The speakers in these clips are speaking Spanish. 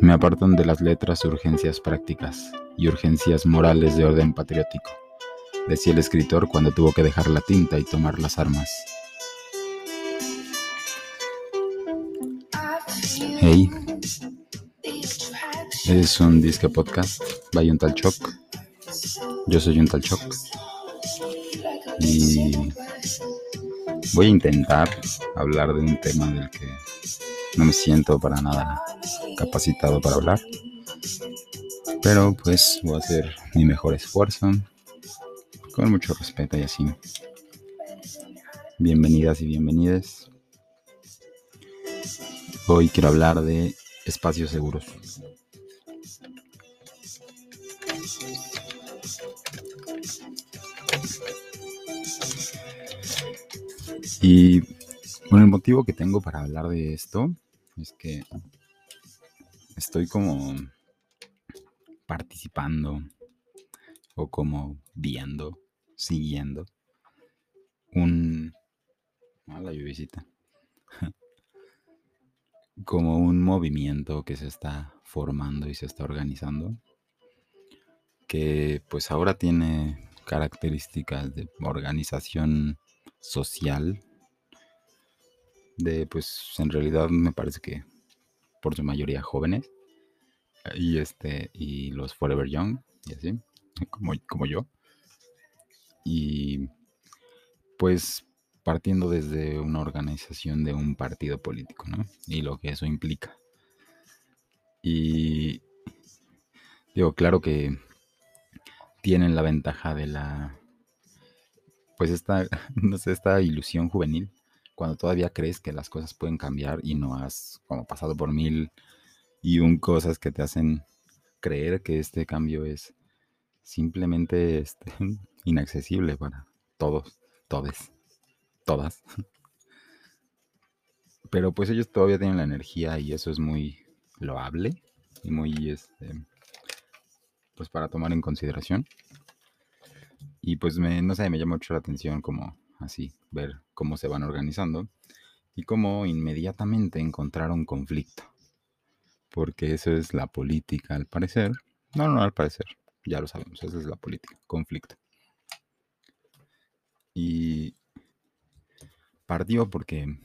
Me apartan de las letras urgencias prácticas y urgencias morales de orden patriótico, decía el escritor cuando tuvo que dejar la tinta y tomar las armas. Hey, es un disque podcast by un tal Choc. Yo soy un tal Choc. Y voy a intentar hablar de un tema del que no me siento para nada capacitado para hablar. Pero pues voy a hacer mi mejor esfuerzo. Con mucho respeto y así. Bienvenidas y bienvenides. Hoy quiero hablar de espacios seguros. Y bueno, el motivo que tengo para hablar de esto es que estoy como participando o como viendo, siguiendo un... Ah, la lluvisita. como un movimiento que se está formando y se está organizando, que pues ahora tiene características de organización social de, pues, en realidad me parece que por su mayoría jóvenes. Y este, y los Forever Young, y así, como, como yo. Y pues partiendo desde una organización de un partido político, ¿no? Y lo que eso implica. Y digo, claro que tienen la ventaja de la, pues esta, no sé, esta ilusión juvenil cuando todavía crees que las cosas pueden cambiar y no has como pasado por mil y un cosas que te hacen creer que este cambio es simplemente este, inaccesible para todos, todes, todas. Pero pues ellos todavía tienen la energía y eso es muy loable y muy, este, pues para tomar en consideración. Y pues no sé, me llama mucho la atención como así, ver cómo se van organizando y cómo inmediatamente encontraron conflicto. Porque eso es la política, al parecer. No, no, al parecer. Ya lo sabemos, esa es la política, conflicto. Y partió porque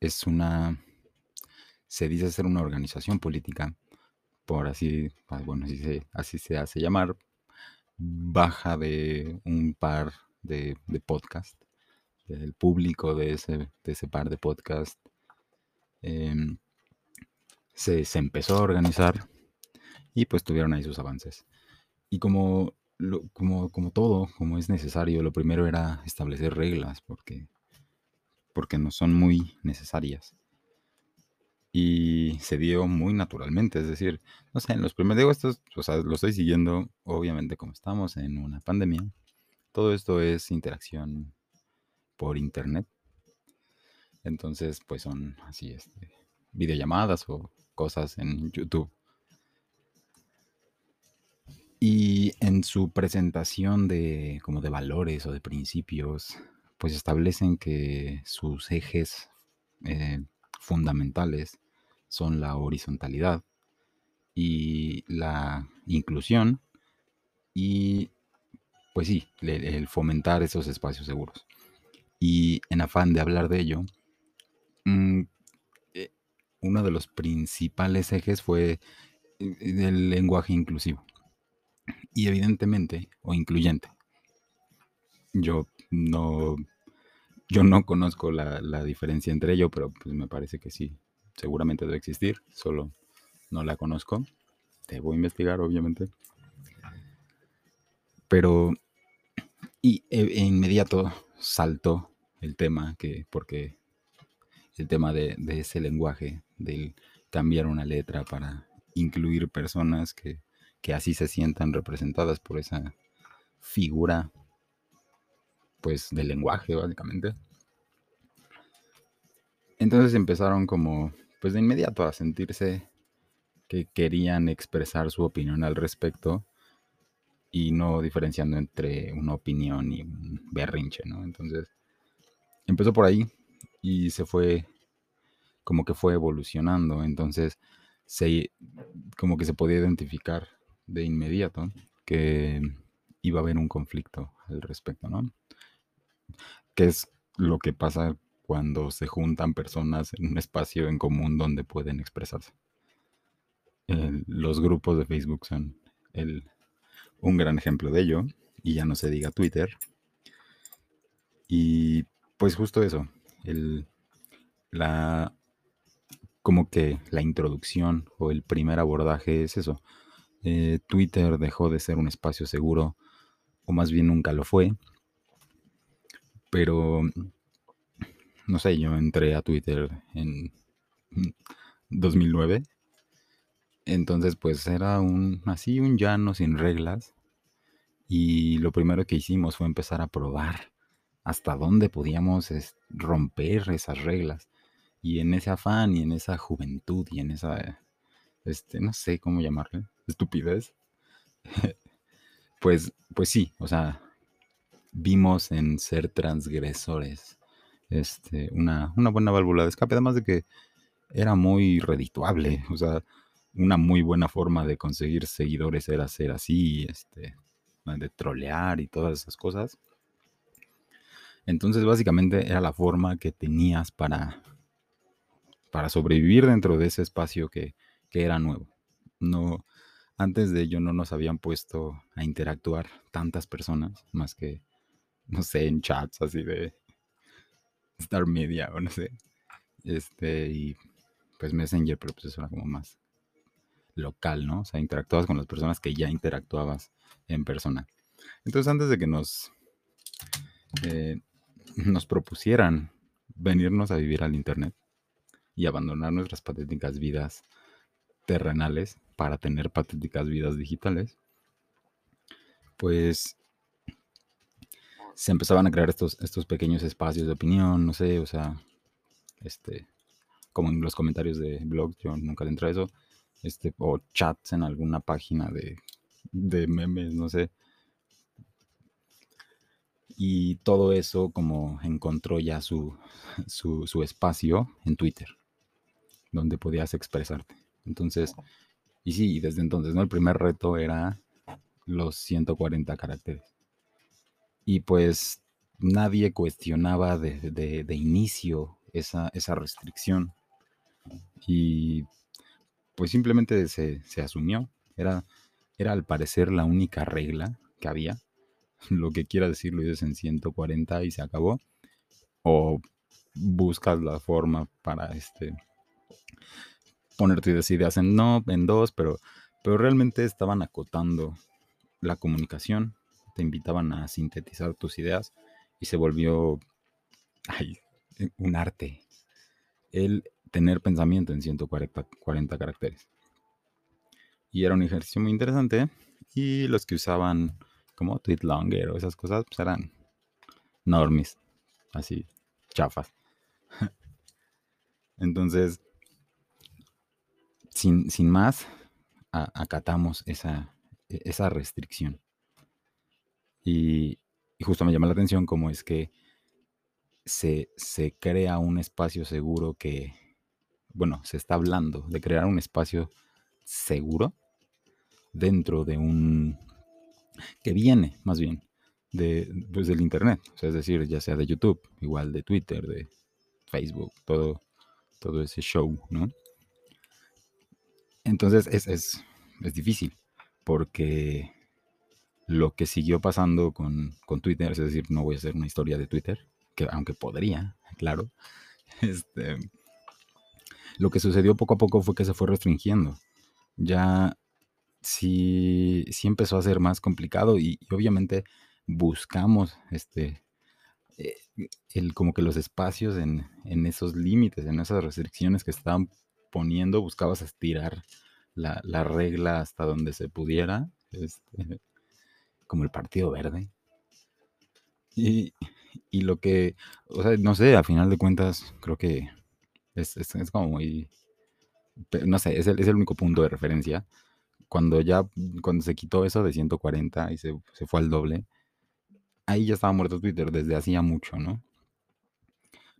es una, se dice ser una organización política, por así, ah, bueno, así se, así se hace llamar, baja de un par de, podcast, del público de ese, de ese par de podcast, em, se, empezó a organizar y pues tuvieron ahí sus avances. Y como, como, como todo, como es necesario, lo primero era establecer reglas porque, porque no son muy necesarias y se dio muy naturalmente. Es decir, no sé, en los primeros, digo, estos, o sea, lo estoy siguiendo, obviamente, como estamos en una pandemia, todo esto es interacción por internet. Entonces, pues son así, este, videollamadas o cosas en YouTube. Y en su presentación de como de valores o de principios, pues establecen que sus ejes eh, fundamentales son la horizontalidad y la inclusión y pues sí, el fomentar esos espacios seguros. Y en afán de hablar de ello, mm, eh, uno de los principales ejes fue eh, el lenguaje inclusivo. Y evidentemente, o incluyente. Yo no, yo no conozco la, la diferencia entre ello, pero pues me parece que sí, seguramente debe existir, solo no la conozco. Debo investigar, obviamente. Pero y e, e inmediato saltó el tema, que, porque el tema de, ese lenguaje, del cambiar una letra para incluir personas que, que así se sientan representadas por esa figura, pues, del lenguaje, básicamente. Entonces empezaron como, pues de inmediato a sentirse que querían expresar su opinión al respecto y no diferenciando entre una opinión y un berrinche, ¿no? Entonces, empezó por ahí y se fue como que fue evolucionando. Entonces, se, como que se podía identificar de inmediato que iba a haber un conflicto al respecto, ¿no? Que es lo que pasa cuando se juntan personas en un espacio en común donde pueden expresarse. los grupos de Facebook son el, un gran ejemplo de ello, y ya no se diga Twitter. Y pues justo eso, el, la, como que la introducción o el primer abordaje es eso. Eh, Twitter dejó de ser un espacio seguro, o más bien nunca lo fue. Pero, no sé, yo entré a Twitter en 2009. Entonces, pues era un, así, un llano sin reglas. Y lo primero que hicimos fue empezar a probar hasta dónde podíamos romper esas reglas. Y en ese afán y en esa juventud y en esa, este, no sé cómo llamarle, estupidez, pues, pues sí, o sea, vimos en ser transgresores este, una, una buena válvula de escape, además de que era muy redituable, o sea, una muy buena forma de conseguir seguidores era ser así, este, de trolear y todas esas cosas. Entonces, básicamente era la forma que tenías para para sobrevivir dentro de ese espacio que, era nuevo. No, antes de ello no nos habían puesto a interactuar tantas personas, más que, no sé, en chats así de Star Media o no sé. Este, y pues Messenger, pero pues eso era como más local, ¿no? O sea, interactuabas con las personas que ya interactuabas en persona. Entonces, antes de que nos, eh, nos propusieran venirnos a vivir al Internet, y abandonar nuestras patéticas vidas terrenales para tener patéticas vidas digitales, pues se empezaban a crear estos, estos pequeños espacios de opinión, no sé, o sea, este, como en los comentarios de blogs, yo nunca le entré a eso, este, o chats en alguna página de, de memes, no sé. Y todo eso como encontró ya su, su, su espacio en Twitter donde podías expresarte. Entonces, y sí, desde entonces, ¿no? El primer reto era los 140 caracteres. Y pues nadie cuestionaba de, inicio esa, esa, restricción. Y pues simplemente se, se, asumió. Era, era al parecer la única regla que había. Lo que quiera decir lo dices en 140 y se acabó. O buscas la forma para este ponerte tus ideas en no, en dos, pero, pero realmente estaban acotando la comunicación, te invitaban a sintetizar tus ideas y se volvió un arte el tener pensamiento en 140 40 caracteres. Y era un ejercicio muy interesante y los que usaban como longer o esas cosas pues eran normis, así chafas. Entonces, sin, más, acatamos esa, e, esa restricción. Y, justo me llama la atención cómo es que se, se, crea un espacio seguro que, bueno, se está hablando de crear un espacio seguro dentro de un, que viene más bien de, pues, del Internet, es decir, ya sea de YouTube, igual de Twitter, de Facebook, todo, todo ese show, ¿no? Entonces es, difícil porque lo que siguió pasando con, Twitter, es decir, no voy a hacer una historia de Twitter, que aunque podría, claro, este, lo que sucedió poco a poco fue que se fue restringiendo. Ya sí, sí empezó a ser más complicado y, obviamente buscamos este, eh, el, como que los espacios en, en esos límites, en esas restricciones que estaban poniendo, buscabas estirar la, regla hasta donde se pudiera, este, como el Partido Verde. Y, lo que, o sea, no sé, a final de cuentas, creo que es, como muy, no sé, es el, es el, único punto de referencia. Cuando ya, cuando se quitó eso de 140 y se, fue al doble, ahí ya estaba muerto Twitter desde hacía mucho, ¿no?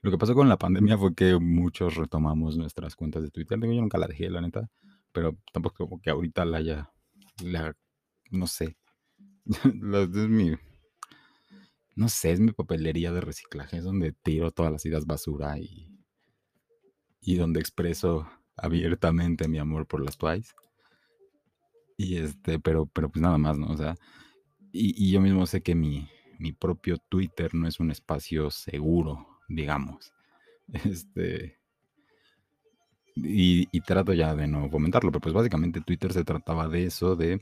Lo que pasó con la pandemia fue que muchos retomamos nuestras cuentas de Twitter. Yo nunca la dejé, la neta, pero tampoco como que ahorita la haya, la, no sé. Es mi, no sé, es mi papelería de reciclaje, es donde tiro todas las ideas basura y, y donde expreso abiertamente mi amor por las Twice. Y este, pero, pero pues nada más, ¿no? O sea, y, y yo mismo sé que mi, mi propio Twitter no es un espacio seguro, digamos. Este, y, y trato ya de no fomentarlo, pero pues básicamente Twitter se trataba de eso, de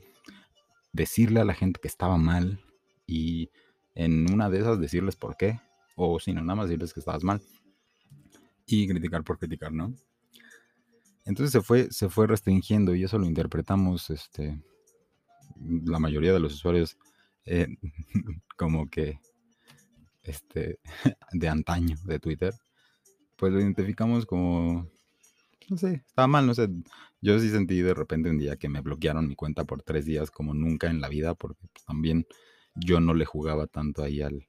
decirle a la gente que estaba mal y en una de esas decirles por qué, o si no, nada más decirles que estabas mal y criticar por criticar, ¿no? Entonces se fue, se fue restringiendo y eso lo interpretamos, este, la mayoría de los usuarios eh, como que, este, de antaño de Twitter, pues lo identificamos como, no sé, estaba mal, no sé. Yo sí sentí de repente un día que me bloquearon mi cuenta por tres días como nunca en la vida, porque pues, también yo no le jugaba tanto ahí al,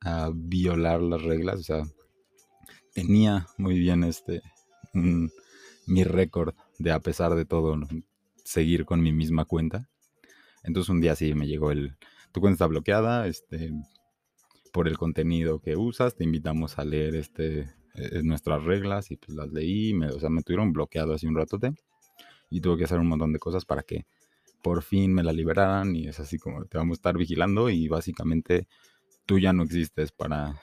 a, violar las reglas, o sea, tenía muy bien este, mi récord de a pesar de todo, seguir con mi misma cuenta. Entonces un día sí me llegó el, tu cuenta está bloqueada, este, por el contenido que usas, te invitamos a leer este, eh, nuestras reglas y pues las leí, me, o sea, me tuvieron bloqueado hace un ratote y tuve que hacer un montón de cosas para que por fin me la liberaran y es así como te vamos a estar vigilando y básicamente tú ya no existes para,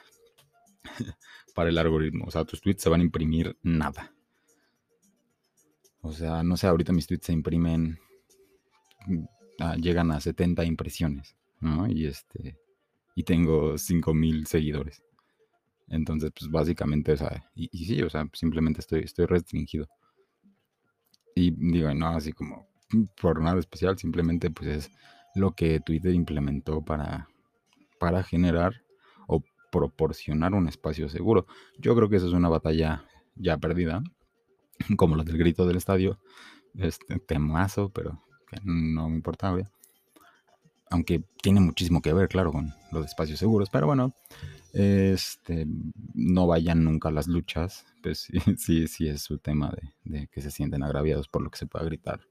para el algoritmo, o sea, tus tweets se van a imprimir nada. O sea, no sé, ahorita mis tweets se imprimen, ah, llegan a 70 impresiones, ¿no? Y este, y tengo 5000 seguidores. Entonces, pues básicamente, o sea, y, y sí, o sea, simplemente estoy, estoy restringido. Y digo, no, así como por nada especial, simplemente pues es lo que Twitter implementó para, para generar proporcionar un espacio seguro. Yo creo que eso es una batalla ya perdida, como la del grito del estadio, este temazo, pero que no me importa, obvio. Aunque tiene muchísimo que ver, claro, con los espacios seguros, pero bueno, este, no vayan nunca a las luchas, pues sí, sí, sí es su tema de, de que se sienten agraviados por lo que se pueda gritar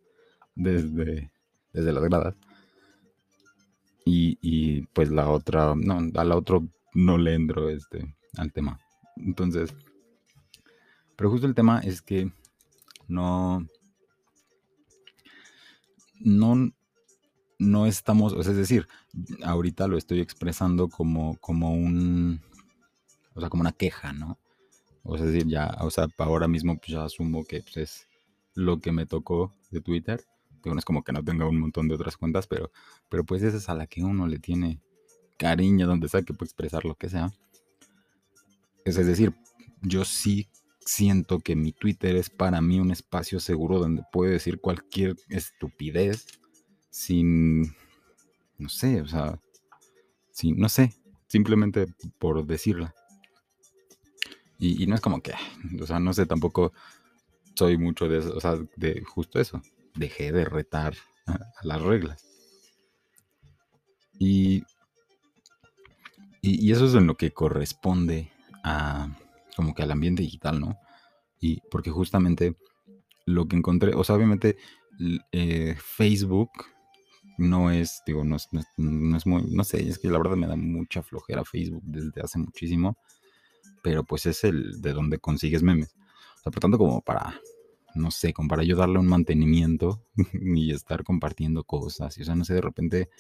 desde, desde las gradas. Y, y, pues la otra, no, a la otra no le entro este, al tema. Entonces, pero justo el tema es que no, no, no estamos, o sea, es decir, ahorita lo estoy expresando como, como un, o sea, como una queja, ¿no? O sea, decir, ya, o sea, ahora mismo pues, ya asumo que pues, es lo que me tocó de Twitter. Digo, es como que no tenga un montón de otras cuentas, pero, pero pues esa es a la que uno le tiene cariño, donde sea que expresar lo que sea. Es, decir, yo sí siento que mi Twitter es para mí un espacio seguro donde puedo decir cualquier estupidez sin, no sé, o sea, sin, no sé, simplemente por decirla. Y, y, no es como que, o sea, no sé, tampoco soy mucho de eso, o sea, de justo eso. Dejé de retar a, a las reglas. Y, y, eso es en lo que corresponde a como que al ambiente digital, ¿no? Y porque justamente lo que encontré, o sea, obviamente eh, Facebook no es, digo, no es, no, es, no es muy, no sé, es que la verdad me da mucha flojera Facebook desde hace muchísimo pero pues es el de donde consigues memes. O sea, por tanto, como para, no sé, como para yo darle un mantenimiento y estar compartiendo cosas. Y, o sea, no sé, de repente,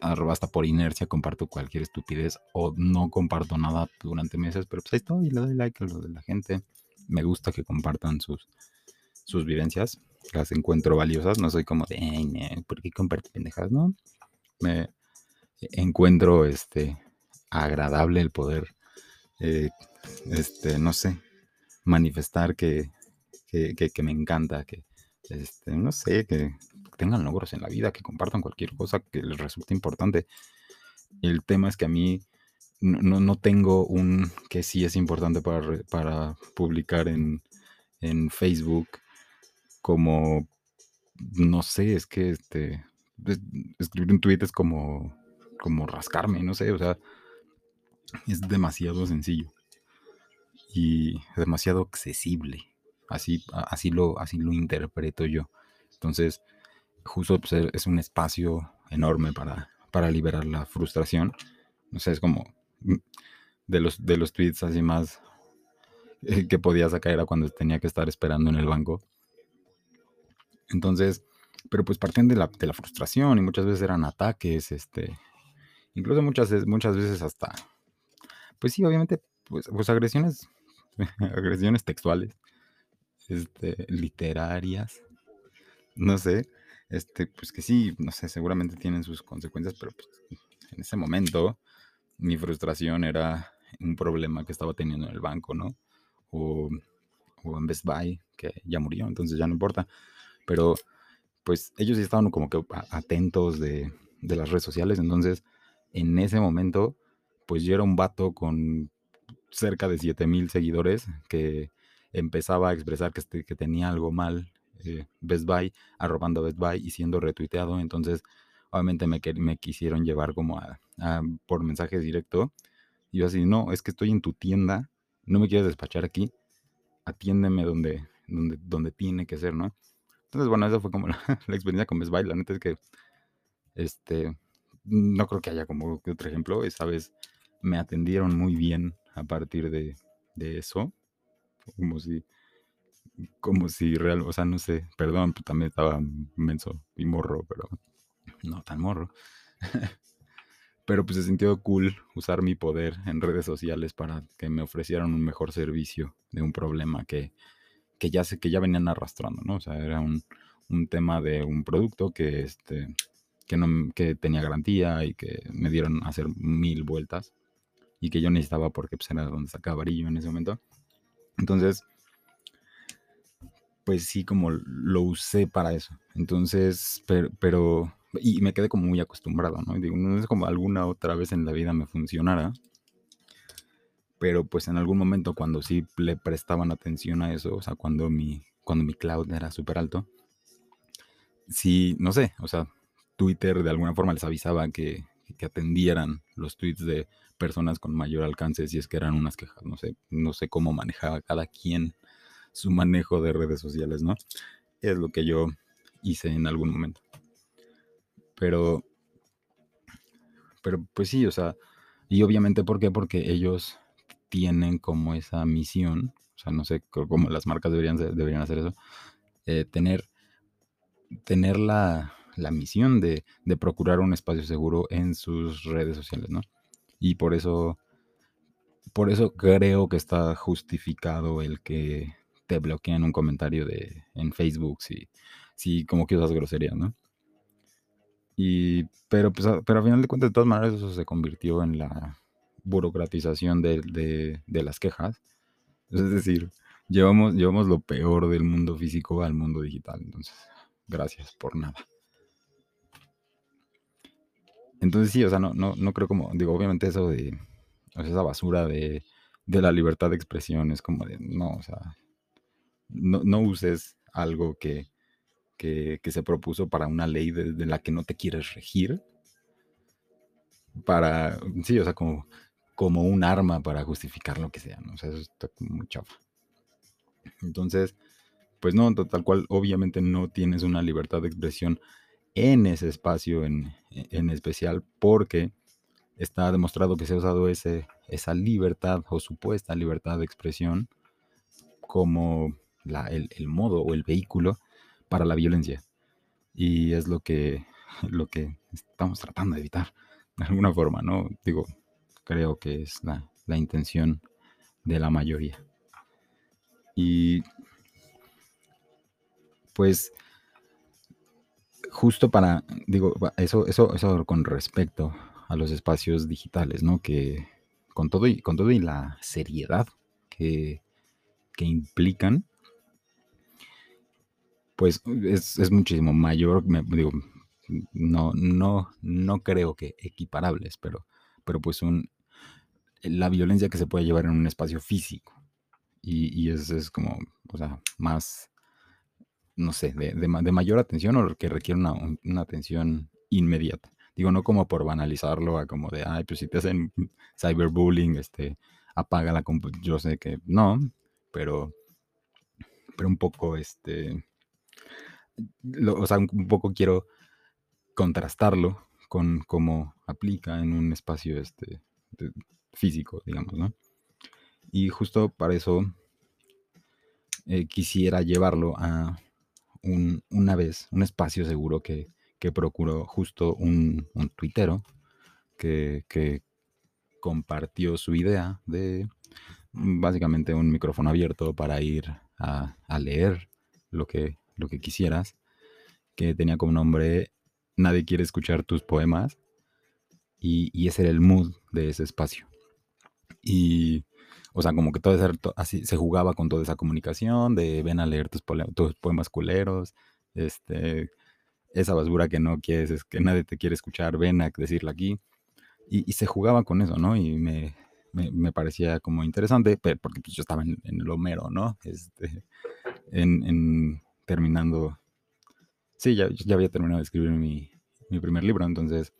hasta por inercia comparto cualquier estupidez o no comparto nada durante meses, pero pues ahí estoy, le doy like a lo de la gente. Me gusta que compartan sus, sus vivencias, las encuentro valiosas. No soy como de, ¿por qué comparto pendejadas? No, me encuentro este agradable el poder eh, este, no sé, manifestar que, que, que, que, me encanta, que, este, no sé, que tengan logros en la vida, que compartan cualquier cosa que les resulte importante. El tema es que a mí no, no tengo un que sí es importante para, para publicar en, en, Facebook como, no sé, es que este, escribir un tweet es como, como rascarme, no sé, o sea, es demasiado sencillo y demasiado accesible. Así, así, lo, así lo interpreto yo. Entonces, justo pues, es un espacio enorme para, para liberar la frustración. No sé, es como mm, de los, de los tweets así más eh, que podía sacar era cuando tenía que estar esperando en el banco. Entonces, pero pues partían de la, de la frustración y muchas veces eran ataques, este, incluso muchas, muchas veces hasta, pues sí, obviamente, pues, pues agresiones, agresiones textuales, este, literarias, no sé, este, pues que sí, no sé, seguramente tienen sus consecuencias, pero pues, en ese momento mi frustración era un problema que estaba teniendo en el banco, ¿no? O, o en Best Buy, que ya murió, entonces ya no importa. Pero pues ellos estaban como que atentos de, de las redes sociales, entonces en ese momento, pues yo era un vato con cerca de 7000 seguidores que empezaba a expresar que, este, que tenía algo mal eh, Best Buy, arrobando Best Buy y siendo retuiteado. Entonces, obviamente me, me quisieron llevar como a, por mensaje directo. Y yo así, no, es que estoy en tu tienda, no me quieres despachar aquí, atiéndeme donde, donde, donde tiene que ser, ¿no? Entonces, bueno, esa fue como la, la experiencia con Best Buy. La neta es que, este, no creo que haya como otro ejemplo. Esa vez me atendieron muy bien a partir de, de eso. Como si, como si real, o sea, no sé, perdón, pues, también estaba menso y morro, pero no tan morro. pero pues se sintió cool usar mi poder en redes sociales para que me ofrecieran un mejor servicio de un problema que, que ya sé que ya venían arrastrando, ¿no? O sea, era un, un tema de un producto que este que, no, que tenía garantía y que me dieron a hacer mil vueltas y que yo necesitaba porque pues, era donde sacaba brillo en ese momento. Entonces, pues sí, como lo usé para eso. Entonces, pero, pero, y me quedé como muy acostumbrado, ¿no? Y digo, no es como alguna otra vez en la vida me funcionara, pero pues en algún momento cuando sí le prestaban atención a eso, o sea, cuando mi, cuando mi cloud era súper alto, sí, no sé, o sea, Twitter de alguna forma les avisaba que, que atendieran los tweets de personas con mayor alcance si es que eran unas quejas, no sé, no sé cómo manejaba cada quien su manejo de redes sociales, ¿no? Es lo que yo hice en algún momento. Pero, pero pues sí, o sea, y obviamente, ¿por qué? Porque ellos tienen como esa misión, o sea, no sé cómo las marcas deberían, deberían hacer eso, eh, tener, tener la, la misión de, de, procurar un espacio seguro en sus redes sociales, ¿no? Y por eso, por eso creo que está justificado el que te bloquean un comentario de, en Facebook si, si como que usas groserías, ¿no? Y, pero, pues, pero al final de cuentas, de todas maneras, eso se convirtió en la burocratización de, de, las quejas. Es decir, llevamos, llevamos lo peor del mundo físico al mundo digital. Entonces, gracias por nada. Entonces sí, o sea, no, no, no creo como, digo, obviamente eso de, esa basura de, de la libertad de expresión es como de, no, o sea, no, uses algo que, se propuso para una ley de, la que no te quieres regir. Para, sí, o sea, como, como un arma para justificar lo que sea, ¿no? Sea, eso está muy chafa. Entonces, pues no, tal cual, obviamente no tienes una libertad de expresión en ese espacio en, en especial porque está demostrado que se ha usado ese, esa libertad o supuesta libertad de expresión como el, modo o el vehículo para la violencia. Y es lo que, lo que estamos tratando de evitar de alguna forma, ¿no? Digo, creo que es la, la intención de la mayoría. Y pues justo para, digo, eso, eso, eso con respecto a los espacios digitales, ¿no? Que con todo y, con todo y la seriedad que, que implican, pues es, muchísimo mayor, digo, no, no, no creo que equiparables, pero, pero pues un, la violencia que se puede llevar en un espacio físico. Y, y es, es, como, o sea, más, no sé, de, de, mayor atención o que requiere una, una, atención inmediata. Digo, no como por banalizarlo, a como de, ay, pues si te hacen cyberbullying, este, apaga la computadora. Yo sé que no, pero, pero un poco, este, o sea, un poco quiero contrastarlo con cómo aplica en un espacio este, físico, digamos, ¿no? Y justo para eso eh, quisiera llevarlo a un, una vez, un espacio seguro que, que procuró justo un, un tuitero que, que, compartió su idea de básicamente un micrófono abierto para ir a leer lo que, lo que quisieras, que tenía como nombre Nadie quiere escuchar tus poemas, y, y ese era el mood de ese espacio. Y o sea, como que todo ese, así se jugaba con toda esa comunicación de ven a leer tus, tus, poemas culeros, este, esa basura que no quieres, es que nadie te quiere escuchar, ven a decirla aquí. Y, y se jugaba con eso, ¿no? Y me, me, parecía como interesante, porque pues, yo estaba en, en el Homero, ¿no? Este, en, terminando, sí, ya, ya había terminado de escribir mi, mi primer libro, entonces,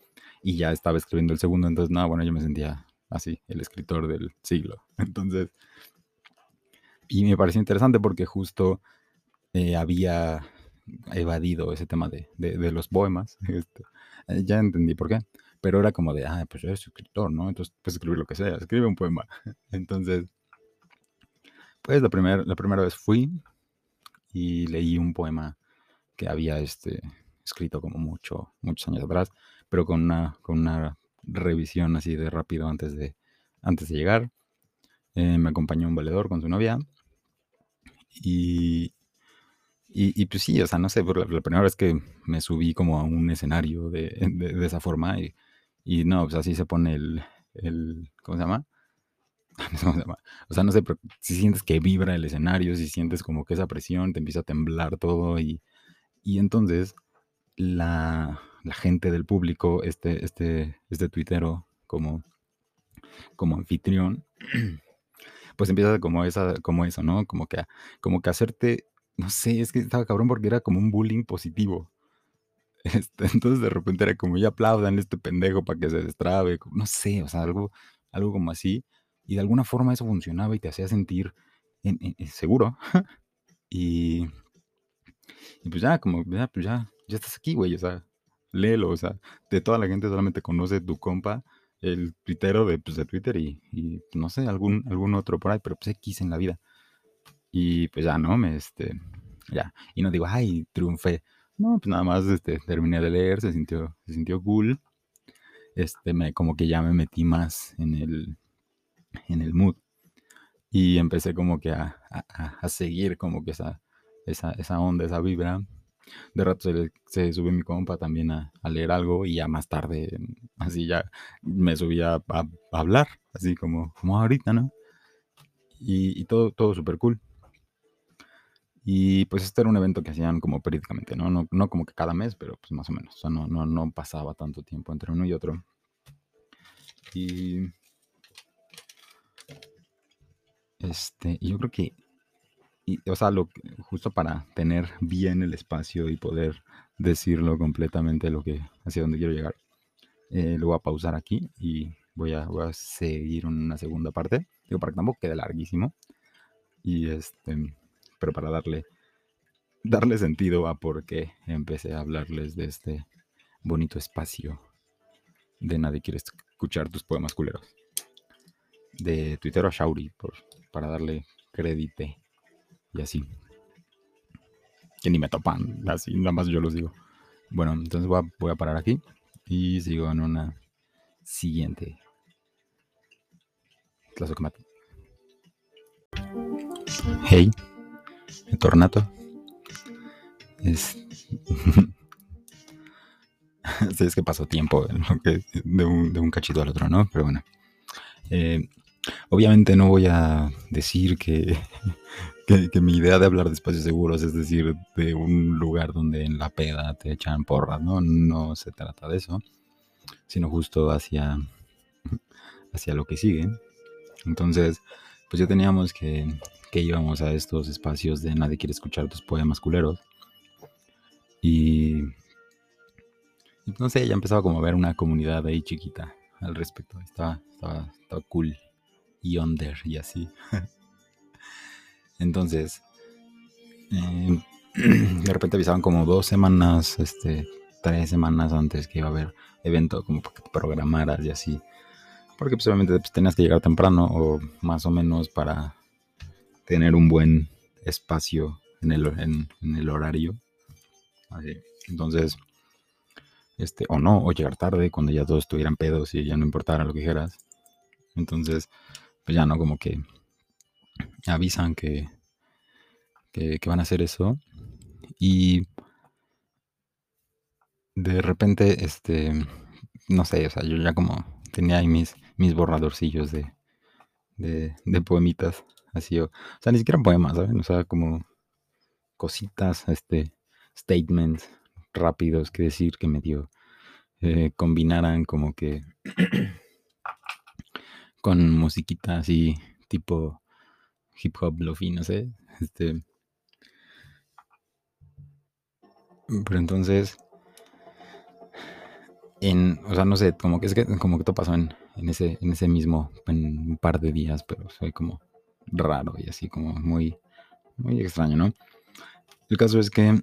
y ya estaba escribiendo el segundo, entonces, no, bueno, yo me sentía así, el escritor del siglo. Entonces, y me pareció interesante porque justo eh, había evadido ese tema de, de, los poemas. Este, eh, ya entendí por qué. Pero era como de, ah, pues yo soy escritor, ¿no? Entonces puedes escribir lo que sea, escribe un poema. Entonces, pues la, primer, la primera vez fui y leí un poema que había este, escrito como mucho, muchos años atrás, pero con una, con una revisión así de rápido antes de, antes de llegar. Eh, me acompañó un valedor con su novia. Y, y, pues sí, o sea, no sé, por la, primera vez que me subí como a un escenario de, de, esa forma y, y, no, pues así se pone el, el ¿cómo se llama? O sea, no sé, pero si sientes que vibra el escenario, si sientes como que esa presión, te empieza a temblar todo y, y entonces la, la gente del público, este, este, este tuitero como, como anfitrión, pues empieza como, esa, como eso, ¿no? Como que, como que hacerte, no sé, es que estaba cabrón porque era como un bullying positivo. Este, entonces de repente era como ya aplaudan este pendejo para que se destrabe, no sé, o sea, algo, algo como así. Y de alguna forma eso funcionaba y te hacía sentir en, en, seguro. y, y pues ya, como, ya, pues ya, ya estás aquí, güey, o sea, léelo, o sea, de toda la gente solamente conoce tu compa, el tuitero de, pues, de Twitter y, y, no sé, algún, algún otro por ahí, pero pues X en la vida. Y pues ya, ¿no? Me, este, ya. Y no digo, ay, triunfé. No, pues nada más este, terminé de leer, se sintió, se sintió cool. Este, me, como que ya me metí más en el, en el mood. Y empecé como que a, a, a seguir como que esa, esa, esa onda, esa vibra de rato se, se sube mi compa también a, a, leer algo y ya más tarde, así ya me subía a, hablar, así como, como ahorita, ¿no? Y, y todo, todo súper cool. Y pues este era un evento que hacían como periódicamente, ¿no? ¿no? No como que cada mes, pero pues más o menos. O sea, no, no, no pasaba tanto tiempo entre uno y otro. Y... Este, yo creo que o sea, lo, justo para tener bien el espacio y poder decirlo completamente lo que, hacia donde quiero llegar, eh, lo voy a pausar aquí y voy a, voy a seguir una segunda parte. Digo, para que tampoco quede larguísimo. Y este, pero para darle, darle sentido a por qué empecé a hablarles de este bonito espacio de Nadie quiere escuchar tus poemas culeros. De Twitter a Shauri, por, para darle crédito y así. Que ni me topan, así nada más yo los digo. Bueno, entonces voy a, voy a parar aquí y sigo en una siguiente. Hey, Tornato. Es. sí, es que pasó tiempo de un, de un cachito al otro, ¿no? Pero bueno. Eh, obviamente no voy a decir que que, mi idea de hablar de espacios seguros, es decir, de un lugar donde en la peda te echan porras, ¿no? No se trata de eso, sino justo hacia, hacia lo que sigue. Entonces, pues ya teníamos que, que íbamos a estos espacios de nadie quiere escuchar tus poemas culeros. Y, no sé, ya empezaba como a ver una comunidad ahí chiquita al respecto. Estaba, estaba, estaba cool y under y así. Entonces, eh, de repente avisaban como dos semanas, este, tres semanas antes que iba a haber evento, como para que te programaras y así. Porque pues obviamente pues, tenías que llegar temprano o más o menos para tener un buen espacio en el, en, el horario. Entonces, este, o no, o llegar tarde cuando ya todos estuvieran pedos y ya no importara lo que dijeras. Entonces, pues ya no, como que avisan que, que, van a hacer eso. Y de repente, este, no sé, o sea, yo ya como tenía ahí mis, mis borradorcillos de, de, poemitas, así, o, sea, ni siquiera poemas, ¿saben? O sea, como cositas, este, statements rápidos que decir que medio eh, combinaran como que con musiquita así tipo hip hop, lofi, no sé, este, pero entonces, en, o sea, no sé, como que es que, como que todo pasó en, ese, en ese mismo, en un par de días, pero soy como raro y así como muy, muy extraño, ¿no? El caso es que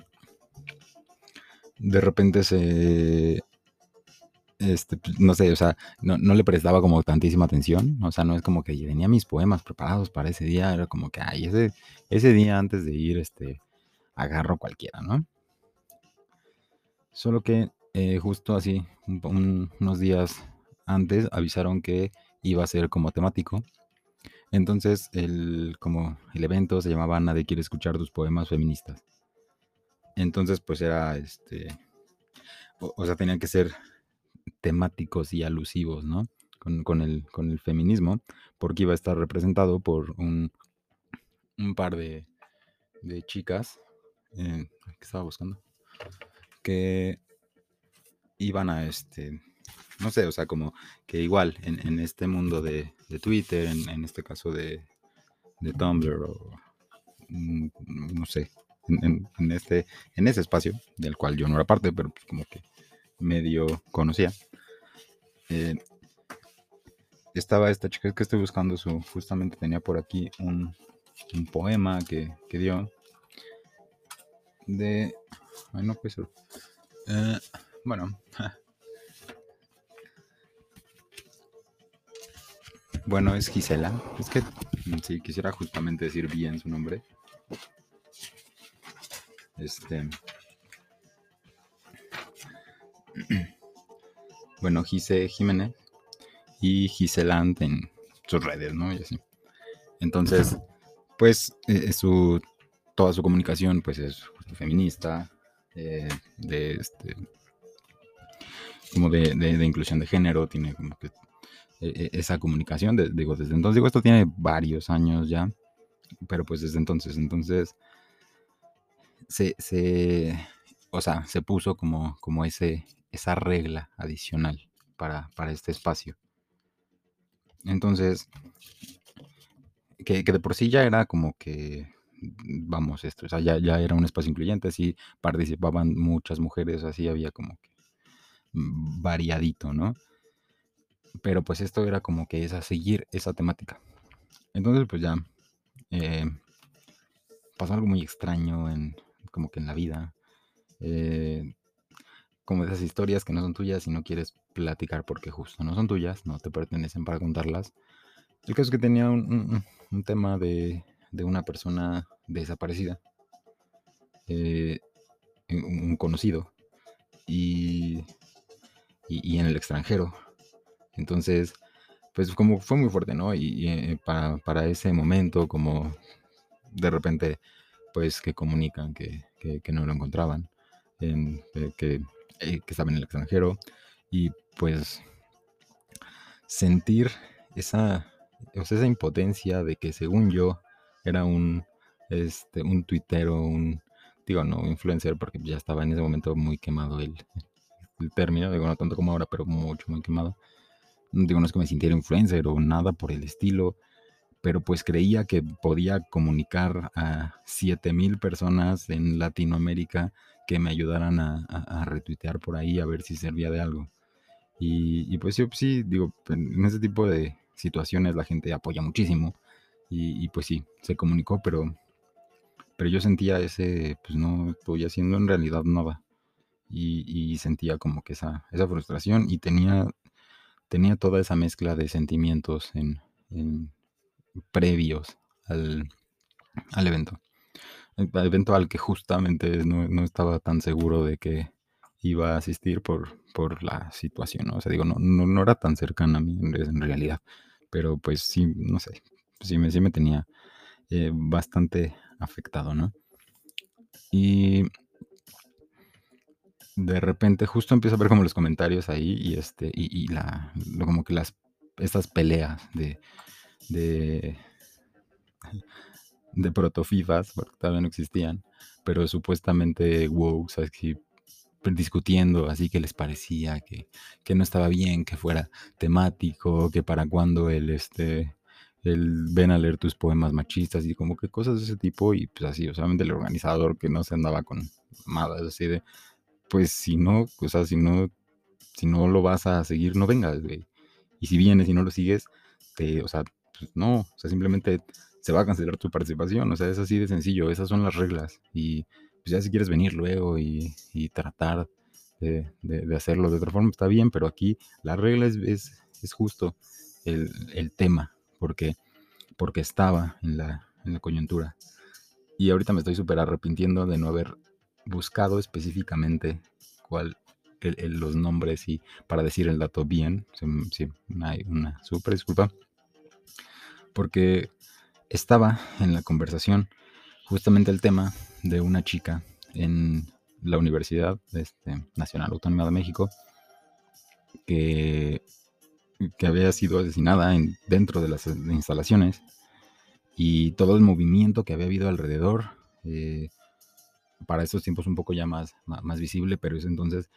de repente se, este, pues, no sé, o sea, no, no, le prestaba como tantísima atención, o sea, no es como que tenía mis poemas preparados para ese día, era como que, ay, ese, ese día antes de ir, este, agarro cualquiera, ¿no? Solo que eh, justo así, unos días antes avisaron que iba a ser como temático. Entonces, el, como el evento se llamaba Nadie quiere escuchar tus poemas feministas. Entonces, pues era este. O, sea, tenían que ser temáticos y alusivos, ¿no? Con, el, con el feminismo, porque iba a estar representado por un, par de, de chicas. Eh, ¿Qué estaba buscando? que iban a este, no sé, o sea, como que igual en, este mundo de, Twitter, en, este caso de, Tumblr o mm, no sé, en, este, en ese espacio del cual yo no era parte, pero pues como que medio conocía. Eh, estaba esta chica que estoy buscando, su, justamente tenía por aquí un, un poema que, que dio de Ay, no puede ser. Eh, bueno. Bueno, es Gisela. Es que si quisiera justamente decir bien su nombre. Este. Bueno, Gise Jiménez y Giselant en sus redes, ¿no? Y así. Entonces, pues, eh, su, toda su comunicación, pues, es feminista, eh, de este como de, inclusión de género, tiene como que eh, esa comunicación, digo, desde entonces, digo, esto tiene varios años ya, pero pues desde entonces, entonces, se, o sea, se puso como, como ese, esa regla adicional para, para este espacio. Entonces, que, que de por sí ya era como que vamos, esto, o sea, ya, ya era un espacio incluyente, así participaban muchas mujeres, así había como que variadito, ¿no? Pero pues esto era como que es a seguir esa temática. Entonces, pues ya eh, pasó algo muy extraño en, como que en la vida. Eh, como esas historias que no son tuyas y no quieres platicar porque justo no son tuyas, no te pertenecen para contarlas. El caso es que tenía un tema de de una persona desaparecida, eh, un conocido, y, y, en el extranjero. Entonces, pues como fue muy fuerte, ¿no? Y, eh, para, ese momento, como de repente, pues que comunican que, no lo encontraban, en, eh, que, que estaba en el extranjero, y pues sentir esa, esa impotencia de que según yo era un, este, un tuitero, un, digo, no, influencer, porque ya estaba en ese momento muy quemado el, el término, digo, no tanto como ahora, pero mucho, muy quemado. Digo, no es que me sintiera influencer o nada por el estilo, pero pues creía que podía comunicar a 7000 personas en Latinoamérica que me ayudaran a, retuitear por ahí a ver si servía de algo. Y, pues sí, sí, digo, en ese tipo de situaciones la gente apoya muchísimo y, pues sí, se comunicó, pero, pero yo sentía ese, pues no estoy haciendo en realidad nada. Y, sentía como que esa, esa frustración y tenía, tenía toda esa mezcla de sentimientos en, previos al, evento. Al evento al que justamente no, estaba tan seguro de que iba a asistir por, por la situación, O sea, digo, no, no, era tan cercana a mí en, realidad, pero pues sí, no sé, sí me, sí me tenía eh, bastante afectado, ¿no? Y de repente justo empiezo a ver como los comentarios ahí y este, y, la, como que las, estas peleas de, de, de protofifas, porque todavía no existían, pero supuestamente wow, ¿sabes? discutiendo, así que les parecía que, no estaba bien que fuera temático, que para cuando él, este, el ven a leer tus poemas machistas y como que cosas de ese tipo y pues así, o el organizador que no se andaba con nada, así de, pues si no, o sea, si no, si no lo vas a seguir, no vengas, Y si vienes y no lo sigues, te, o sea, pues no, o sea, simplemente se va a cancelar tu participación, o sea, es así de sencillo, esas son las reglas. Y pues ya si quieres venir luego y, tratar de, hacerlo de otra forma, está bien, pero aquí la regla es, es, justo el, tema, porque, porque estaba en la, en la coyuntura. Y ahorita me estoy súper arrepintiendo de no haber buscado específicamente cuál los nombres y para decir el dato bien, sí, hay una súper disculpa porque estaba en la conversación justamente el tema de una chica en la Universidad este, Nacional Autónoma de México que, había sido asesinada en, dentro de las instalaciones y todo el movimiento que había habido alrededor. Eh, para estos tiempos un poco ya más, más, visible, pero es entonces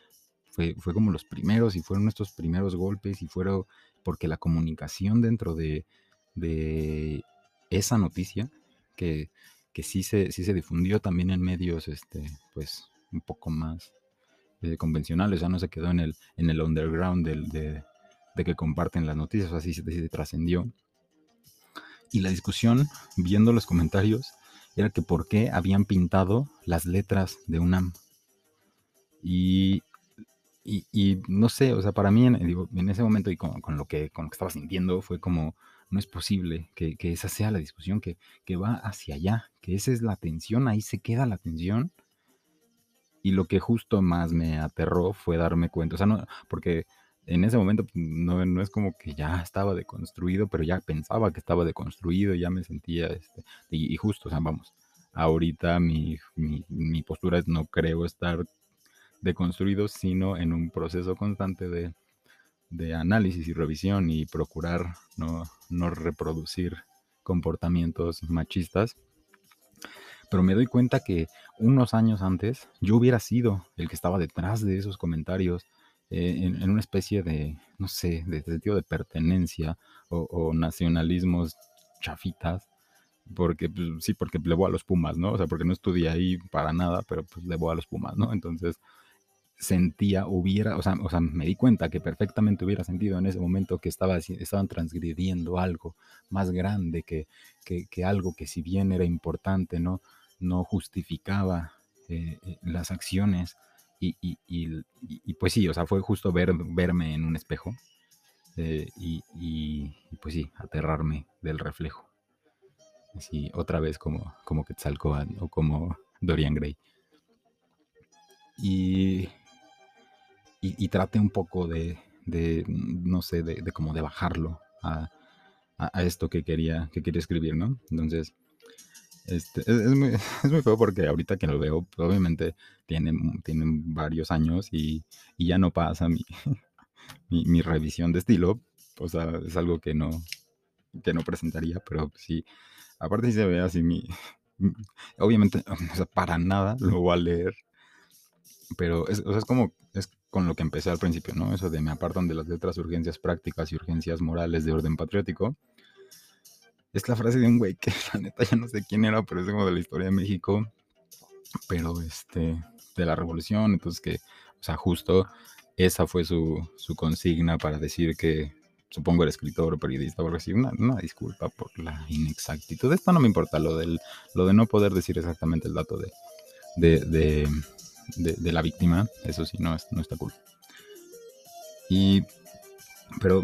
fue, fue como los primeros y fueron nuestros primeros golpes y fueron porque la comunicación dentro de, de esa noticia, que, que sí, se, sí se difundió también en medios, este, pues, un poco más eh, convencionales, ya no se quedó en el, en el underground del, de, que comparten las noticias, así se, se trascendió. Y la discusión, viendo los comentarios, era que por qué habían pintado las letras de UNAM. Y y, no sé, o sea, para mí en, en ese momento y con, lo que, con lo que estaba sintiendo fue como, no es posible que, esa sea la discusión que, va hacia allá, que esa es la tensión, ahí se queda la tensión. Y lo que justo más me aterró fue darme cuenta, o sea, no, porque en ese momento pues, no, es como que ya estaba deconstruido, pero ya pensaba que estaba deconstruido, ya me sentía, este, y, justo, o sea, vamos, ahorita mi, mi postura es no creo estar deconstruido, sino en un proceso constante de, análisis y revisión y procurar no, reproducir comportamientos machistas. Pero me doy cuenta que unos años antes yo hubiera sido el que estaba detrás de esos comentarios eh, en, una especie de, no sé, de sentido de pertenencia o, nacionalismos chafitas porque pues, sí, porque le voy a los Pumas, ¿no? O sea, porque no estudié ahí para nada, pero pues le voy a los Pumas, ¿no? Entonces, sentía, hubiera, o sea, o sea, me di cuenta que perfectamente hubiera sentido en ese momento que estaba, estaban transgrediendo algo más grande, que, que, algo que si bien era importante, no, no justificaba eh, eh, las acciones. Y, y, y, pues sí, o sea, fue justo ver, verme en un espejo eh, y, pues sí, aterrarme del reflejo. Así, otra vez como, como Quetzalcoatl o como Dorian Gray. Y y, trate un poco de, no sé, de, de, como de bajarlo a, esto que quería, que quería escribir, ¿no? Entonces, este, es, muy, feo porque ahorita que lo veo, pues, obviamente tienen, tienen varios años y, ya no pasa mi, revisión de estilo. O sea, es algo que no, que no presentaría, pero sí, aparte si se ve así mi... Obviamente, para nada lo voy a leer, pero es, o sea, es como, es con lo que empecé al principio, ¿no? Eso de me apartan de las letras urgencias prácticas y urgencias morales de orden patriótico. es la frase de un güey que la neta ya no sé quién era, pero es como de la historia de México, pero este, de la revolución, entonces que, o sea, justo esa fue su, su consigna para decir que, supongo el escritor o periodista o algo así, una, una, disculpa por la inexactitud. Esto no me importa, lo, del, lo de no poder decir exactamente el dato de, de, de, la víctima, eso sí, no, no está cool. Y, pero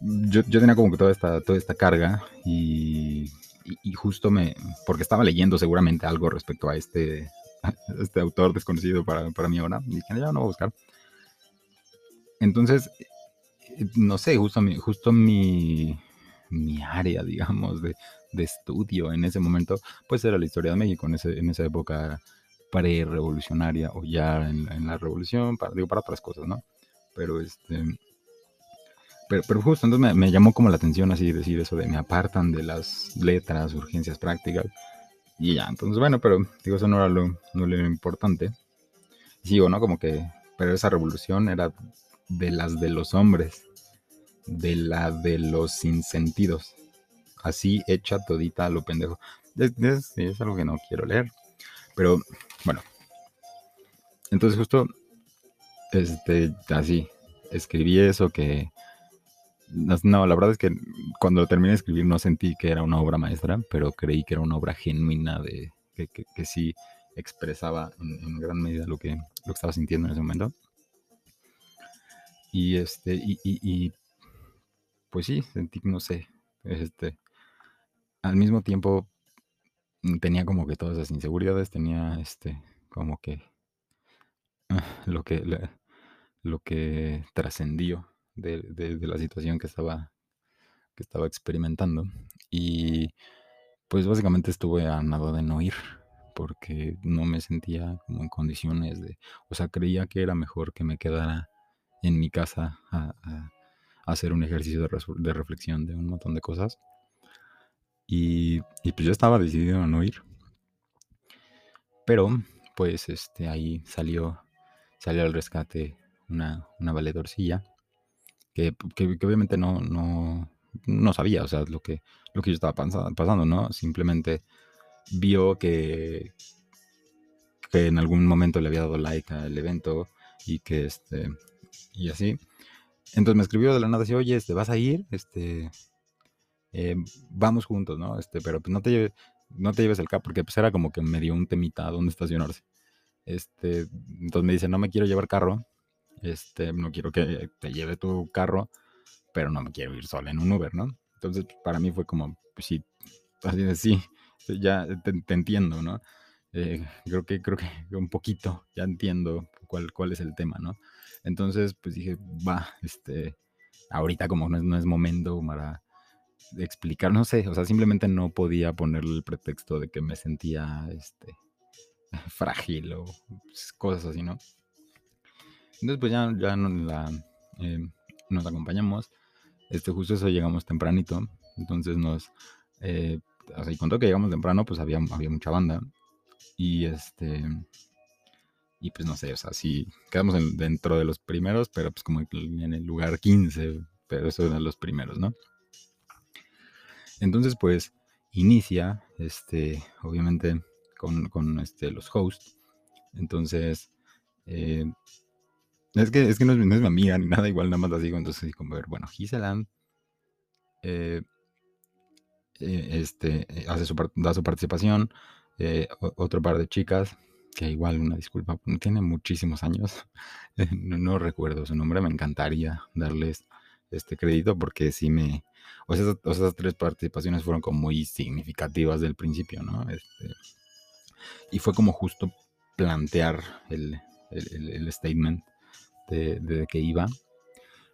yo, yo, tenía como que toda esta, toda esta carga y, y, justo me, porque estaba leyendo seguramente algo respecto a este, a este autor desconocido para, para mí ahora, dije, ya no voy a buscar. Entonces, no sé, justo mi, justo mi, mi área, digamos, de, de, estudio en ese momento, pues era la historia de México en, ese, en esa época pre-revolucionaria o ya en, en, la revolución, para, digo, para otras cosas, ¿no? Pero este... Pero, pero justo entonces me, llamó como la atención así decir eso de me apartan de las letras, urgencias prácticas. Y ya, entonces bueno, pero digo, eso no era lo, no lo importante. Sigo, ¿no? Como que, pero esa revolución era de las de los hombres, de la de los sinsentidos. Así hecha todita a lo pendejo. Es, es, algo que no quiero leer. Pero bueno. Entonces justo, este, así, escribí eso que... No, la verdad es que cuando terminé de escribir no sentí que era una obra maestra, pero creí que era una obra genuina de que, que, sí expresaba en, gran medida lo que, lo que estaba sintiendo en ese momento. Y este, y, y, y, pues sí, sentí, no sé, este, al mismo tiempo tenía como que todas esas inseguridades, tenía este, como que ah, lo que, lo que trascendió de, de, de, la situación que estaba, que estaba experimentando. Y pues básicamente estuve a nada de no ir, porque no me sentía como en condiciones de, o sea, creía que era mejor que me quedara en mi casa a, a hacer un ejercicio de, de, reflexión de un montón de cosas. Y, pues yo estaba decidido a no ir. Pero, pues, este, ahí salió, salió al rescate una, una valedorcilla que, que, que, obviamente no, no, no sabía, o sea, lo que, lo que yo estaba pasando, ¿no? Simplemente vio que, que en algún momento le había dado like al evento y que este y así. Entonces me escribió de la nada, así, oye, este, ¿vas a ir? Este, eh, vamos juntos, ¿no? Este, pero pues no te, no te lleves el carro, porque pues era como que me dio un temita donde estacionarse. Este, entonces me dice, no me quiero llevar carro, este, no quiero que te lleve tu carro, pero no me quiero ir sola en un Uber, ¿no? Entonces para mí fue como, pues sí, así sí, ya te, te entiendo, ¿no? Eh, creo que creo que un poquito ya entiendo cuál, cuál es el tema, ¿no? Entonces, pues dije, va, este, ahorita como no es, no es momento para explicar, no sé, o sea, simplemente no podía ponerle el pretexto de que me sentía, este, frágil o pues, cosas así, ¿no? Entonces, pues ya, ya eh, nos acompañamos, este, justo eso llegamos tempranito, entonces nos, eh, y cuando que llegamos temprano, pues había, había mucha banda, y este, y pues no sé, o sea, sí, quedamos en, dentro de los primeros, pero pues como en el lugar 15, pero eso eran los primeros, ¿no? Entonces, pues inicia, este, obviamente, con, con este, los hosts. Entonces, eh, es que, es que no, es, no, es, mi amiga ni nada, igual nada más la digo. Entonces, como ver, bueno, Giselan eh, eh, este, hace su, da su participación. Eh, otro par de chicas, que igual una disculpa, tiene muchísimos años, no, recuerdo su nombre, me encantaría darles este crédito porque sí me, o sea, o sea, esas tres participaciones fueron como muy significativas del principio, ¿no? Este, y fue como justo plantear el, el, el statement de, de, que iba.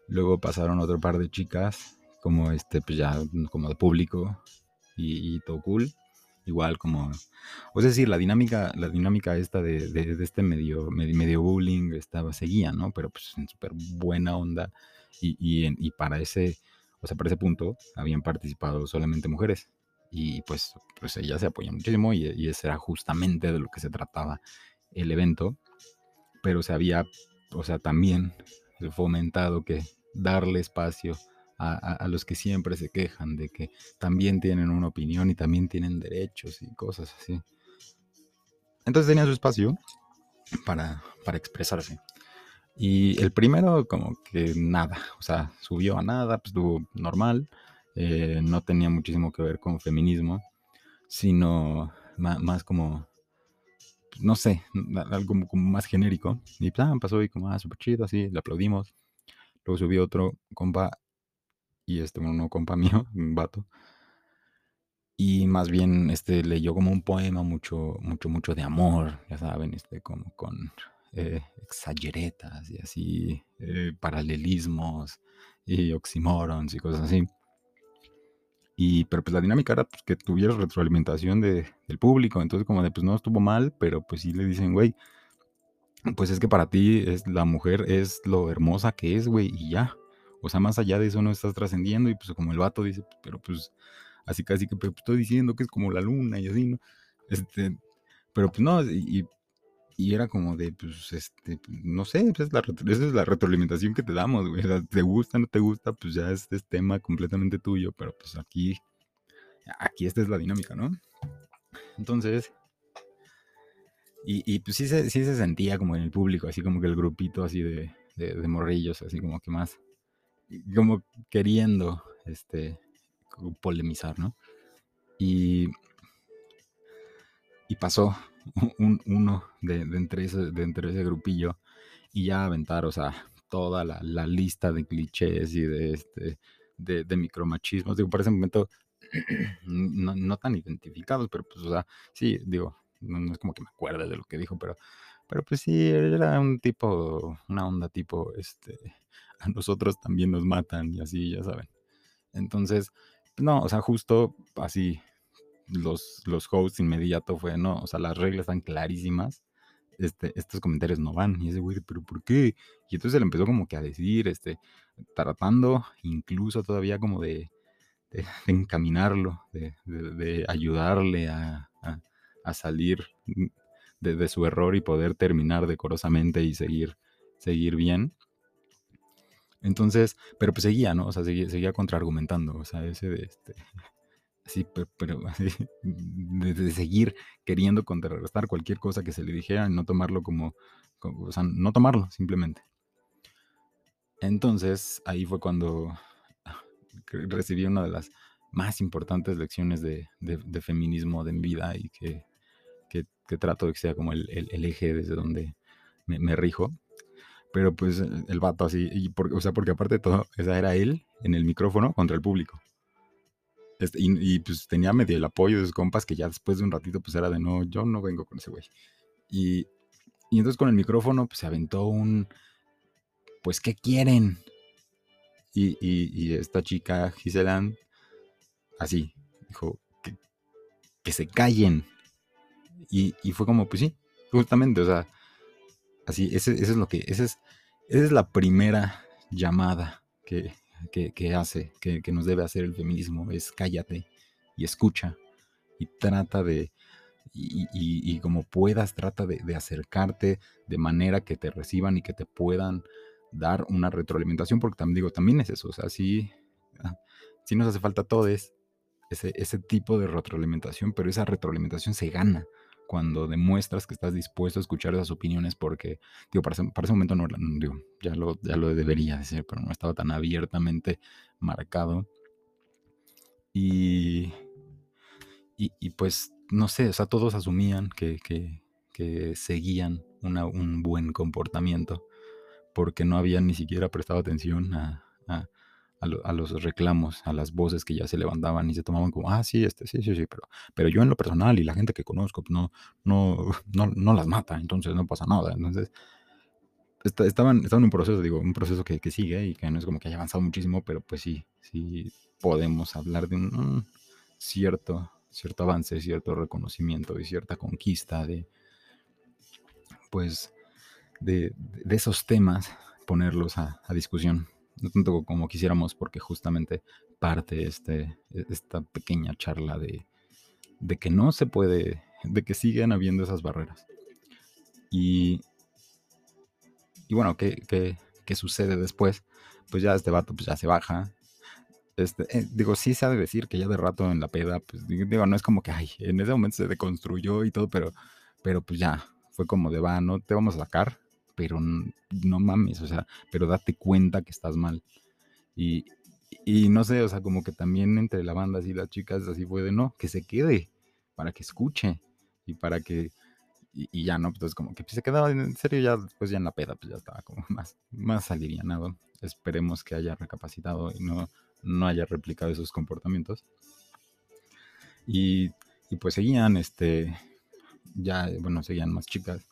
Luego pasaron otro par de chicas, como este, pues ya como de público y, y todo cool igual como, o es decir, la dinámica, la dinámica esta de, de, de este medio, medio, medio, bullying estaba, seguía, ¿no? Pero pues en súper buena onda y, para ese, o sea, para ese punto habían participado solamente mujeres y pues, pues se apoyan muchísimo y, y ese era justamente de lo que se trataba el evento, pero se había, o sea, también fomentado que darle espacio a, los que siempre se quejan de que también tienen una opinión y también tienen derechos y cosas así. Entonces tenía su espacio para, para expresarse. Y el primero como que nada, o sea, subió a nada, pues estuvo normal, eh, no tenía muchísimo que ver con feminismo, sino más, como, pues, no sé, algo como más genérico. Y plan, pasó y como, ah, súper chido, así, le aplaudimos. Luego subió otro compa, y este, bueno, no compa mío, un vato. Y más bien, este, leyó como un poema mucho, mucho, mucho de amor, ya saben, este, como con eh, exageretas y así, eh, paralelismos y oxímorons y cosas así. Y, pero pues la dinámica era pues, que tuviera retroalimentación de, del público, entonces como de pues no estuvo mal, pero pues sí le dicen, güey, pues es que para ti es, la mujer es lo hermosa que es, güey, y ya. O sea, más allá de eso no estás trascendiendo y pues como el vato dice, pero pues así casi que pero, pues, estoy diciendo que es como la luna y así, ¿no? Este, pero pues no, y, y era como de, pues, este, no sé, es la, esa es la retroalimentación que te damos, güey. Te gusta, no te gusta, pues ya este es tema completamente tuyo, pero pues aquí, aquí esta es la dinámica, ¿no? Entonces, y, y pues sí se, sí se sentía como en el público, así como que el grupito así de, de, de morrillos, así como que más, como queriendo, este, polemizar, ¿no? Y, y pasó, uno de, entre ese, de entre ese grupillo y ya aventar, o sea, toda la, lista de clichés y de, este, de, de micromachismos. Digo, por ese momento no, tan identificados, pero pues, o sea, sí, digo, no, es como que me acuerde de lo que dijo, pero, pero pues sí, era un tipo, una onda tipo, este, a nosotros también nos matan y así, ya saben. Entonces, no, o sea, justo así, los, los hosts inmediato fue, no, o sea, las reglas están clarísimas, este, estos comentarios no van. Y ese güey, pero ¿por qué? Y entonces él empezó como que a decir, este, tratando incluso todavía como de, encaminarlo, de, ayudarle a, salir de, su error y poder terminar decorosamente y seguir, seguir bien. Entonces, pero pues seguía, ¿no? O sea, seguía, seguía contraargumentando, o sea, ese de este, así, pero, así, de, seguir queriendo contrarrestar cualquier cosa que se le dijera no tomarlo como, o sea, no tomarlo simplemente. Entonces, ahí fue cuando recibí una de las más importantes lecciones de, feminismo de mi vida y que, trato de que sea como el, eje desde donde me, rijo. Pero pues el vato así, y o sea, porque aparte de todo, esa era él en el micrófono contra el público. Este, y, pues tenía medio el apoyo de sus compas que ya después de un ratito pues era de no, yo no vengo con ese güey. Y, y entonces con el micrófono pues se aventó un, pues ¿qué quieren? Y, y, esta chica, Giselan, así, dijo, que, que se callen. Y, y, fue como, pues sí, justamente, o sea, así, ese, es lo que, es, esa es la primera llamada que, que, hace, que, nos debe hacer el feminismo, es cállate y escucha y trata de, y, como puedas, trata de, acercarte de manera que te reciban y que te puedan dar una retroalimentación, porque también digo, también es eso, o sea, sí, ah, nos hace falta todo ese, ese tipo de retroalimentación, pero esa retroalimentación se gana cuando demuestras que estás dispuesto a escuchar esas opiniones, porque, digo, para ese, momento no, digo, ya lo, ya lo debería decir, pero no estaba tan abiertamente marcado. Y, y, pues, no sé, o sea, todos asumían que, seguían un buen comportamiento, porque no habían ni siquiera prestado atención a, los reclamos, a las voces que ya se levantaban y se tomaban como, ah, sí, este, sí, sí, sí, pero, pero yo en lo personal y la gente que conozco, pues, no, no, no, no las mata, entonces no pasa nada. Entonces, estaban, estaban en un proceso, digo, un proceso que, que, sigue y que no es como que haya avanzado muchísimo, pero pues sí, sí podemos hablar de un, cierto, cierto avance, cierto reconocimiento y cierta conquista de, pues, de, de esos temas, ponerlos a, a discusión no tanto como quisiéramos, porque justamente parte este, e, esta pequeña charla de, de que no se puede, de que siguen habiendo esas barreras. Y, y bueno, ¿qué, qué, qué sucede después? Pues ya este vato pues ya se baja. este, eh, digo, sí de decir que ya de rato en la peda, pues digo, no es como que, ay, en ese momento se deconstruyó y todo, pero, pero pues ya, fue como de, va, no te vamos a sacar, pero no mames, o sea, pero date cuenta que estás mal. Y, y no sé, o sea, como que también entre la banda y las chicas así fue de, no, que se quede, para que escuche y para que y, ya no, pues como que se quedaba en serio ya después ya en la peda, pues ya estaba como más, más alivianado. Esperemos que haya recapacitado y no, no haya replicado esos comportamientos. Y, y pues seguían, este, ya, bueno, seguían más chicas.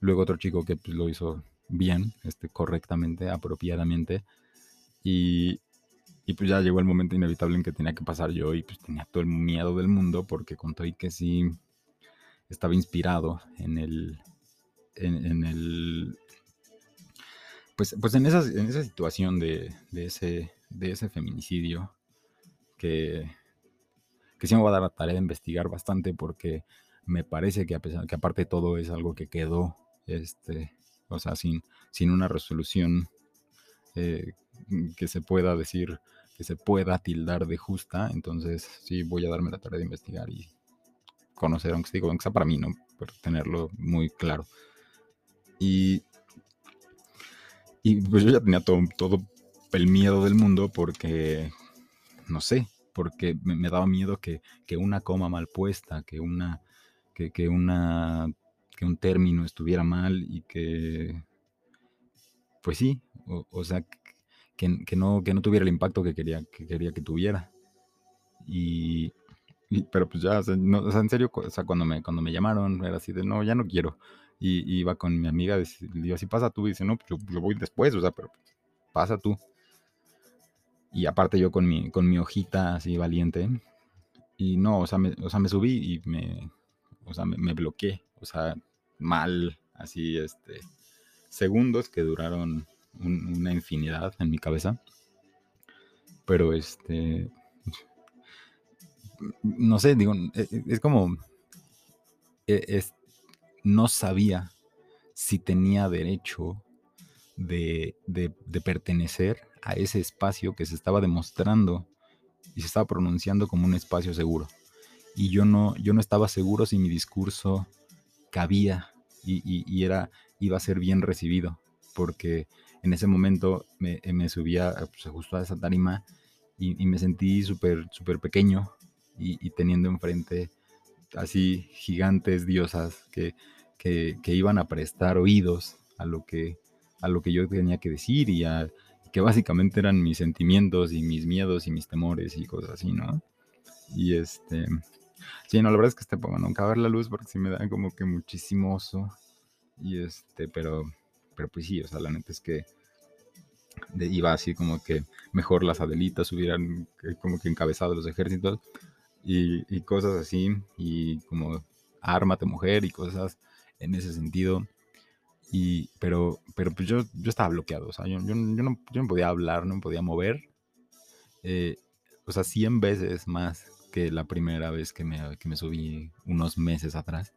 Luego otro chico que pues, lo hizo bien, este, correctamente, apropiadamente. Y, y pues ya llegó el momento inevitable en que tenía que pasar yo y pues tenía todo el miedo del mundo porque contó y que sí estaba inspirado en el, en, el, pues, pues en, esa, en esa situación de, ese, de ese feminicidio que, que sí me va a dar la tarea de investigar bastante porque me parece que a pesar que aparte de todo es algo que quedó, este, o sea, sin, sin una resolución eh, que se pueda decir, que se pueda tildar de justa, entonces sí voy a darme la tarea de investigar y conocer, aunque, digo, aunque sea para mí, ¿no? Tenerlo muy claro. Y, y pues yo ya tenía todo, todo el miedo del mundo porque, no sé, porque me, daba miedo que, una coma mal puesta, que una, que, una, que un término estuviera mal y que, pues sí, o, sea, que, que, no, que no tuviera el impacto que quería que, quería que tuviera. Y, pero pues ya, o sea, en serio, o sea, cuando me, cuando me llamaron, era así de, no, ya no quiero. Y, iba con mi amiga, y le digo, así pasa tú, y dice, no, pues yo, voy después, o sea, pero pasa tú. Y aparte yo con mi, con mi hojita así valiente, y no, o sea, me, o sea, me subí y me, o sea, me, bloqueé, o sea, mal, así, este, segundos que duraron una infinidad en mi cabeza. Pero este, no sé, digo, e, e, es, como, e, no sabía si tenía derecho de, pertenecer a ese espacio que se estaba demostrando y se estaba pronunciando como un espacio seguro. Y yo no, yo no estaba seguro si mi discurso cabía y, era, iba a ser bien recibido, porque en ese momento me, subía pues, justo a esa tarima y, me sentí súper, súper pequeño y, teniendo enfrente así gigantes diosas que, iban a prestar oídos a lo que, a lo que yo tenía que decir y que básicamente eran mis sentimientos y mis miedos y mis temores y cosas así, ¿no? Y este, sí, no, la verdad es que este poema nunca ver la luz porque sí me da como que muchísimo oso. Y este, pero, pero pues sí, o sea, la neta es que iba así como que mejor las adelitas hubieran eh, como que encabezado los ejércitos y, cosas así, y como ármate mujer y cosas en ese sentido. Y, pero, pero pues yo, yo estaba bloqueado, o sea, yo, yo, no, yo no, podía hablar, no podía mover. Eh, o sea, 100 veces más que la primera vez que me, que me subí unos meses atrás.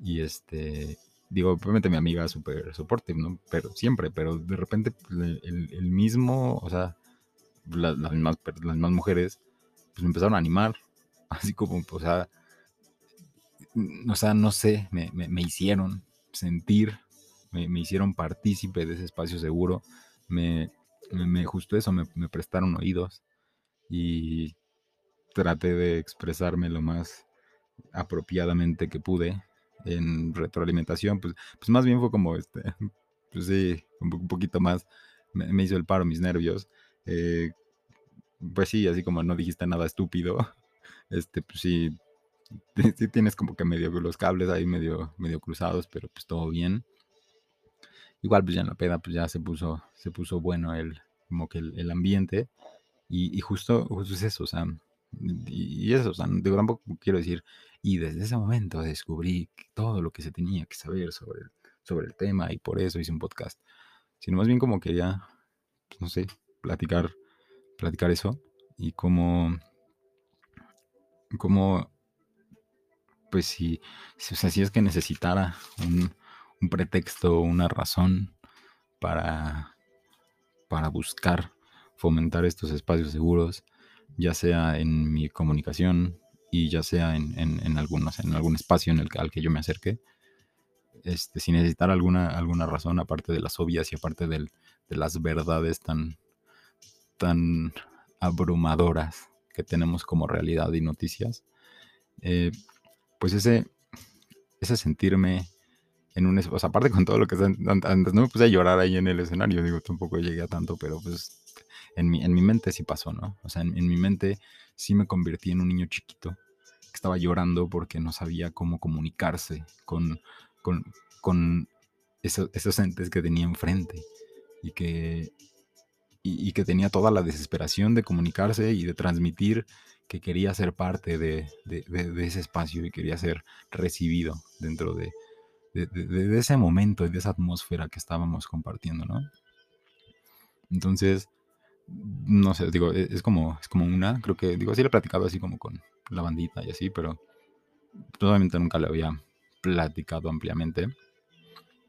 Y este, digo, obviamente mi amiga súper soporte, ¿no? Pero siempre, pero de repente pues, el, el mismo, o sea, las, más, las más mujeres pues me empezaron a animar, así como, o sea, o sea, no sé, me, hicieron sentir, me, hicieron partícipe de ese espacio seguro, me, me justo eso, me, prestaron oídos y traté de expresarme lo más apropiadamente que pude en retroalimentación, pues, pues más bien fue como, este, pues sí, un, poquito más, me, hizo el paro mis nervios, eh, pues sí, así como no dijiste nada estúpido, este, pues sí, sí tienes como que medio los cables ahí medio, medio cruzados, pero pues todo bien. Igual pues ya en la peda pues ya se puso, se puso bueno el, como que el, ambiente y, justo, justo es eso, o sea, y, eso, o sea, digo, tampoco quiero decir, y desde ese momento descubrí todo lo que se tenía que saber sobre el, sobre el tema y por eso hice un podcast, sino más bien como quería, pues, no sé, platicar platicar eso y cómo, cómo pues si, si, o es que necesitara un, un pretexto, una razón para, para buscar fomentar estos espacios seguros, ya sea en mi comunicación y ya sea en, en, algunos, en algún espacio en al que yo me acerque, este, sin necesitar alguna, alguna razón, aparte de las obvias y aparte de las verdades tan, tan abrumadoras que tenemos como realidad y noticias, eh, pues ese, ese sentirme en un... O aparte con todo lo que antes, no me puse a llorar ahí en el escenario, digo, tampoco llegué a tanto, pero pues en mi, en mi mente sí pasó, ¿no? O sea, en, mi mente sí me convertí en un niño chiquito que estaba llorando porque no sabía cómo comunicarse con, con, con esos, esos entes que tenía enfrente y que, y, que tenía toda la desesperación de comunicarse y de transmitir que quería ser parte de, ese espacio y quería ser recibido dentro de, ese momento y de esa atmósfera que estábamos compartiendo, ¿no? Entonces, no sé, digo, e, es como, es como una, creo que, digo, sí le he platicado así como con la bandita y así, pero probablemente nunca le había platicado ampliamente.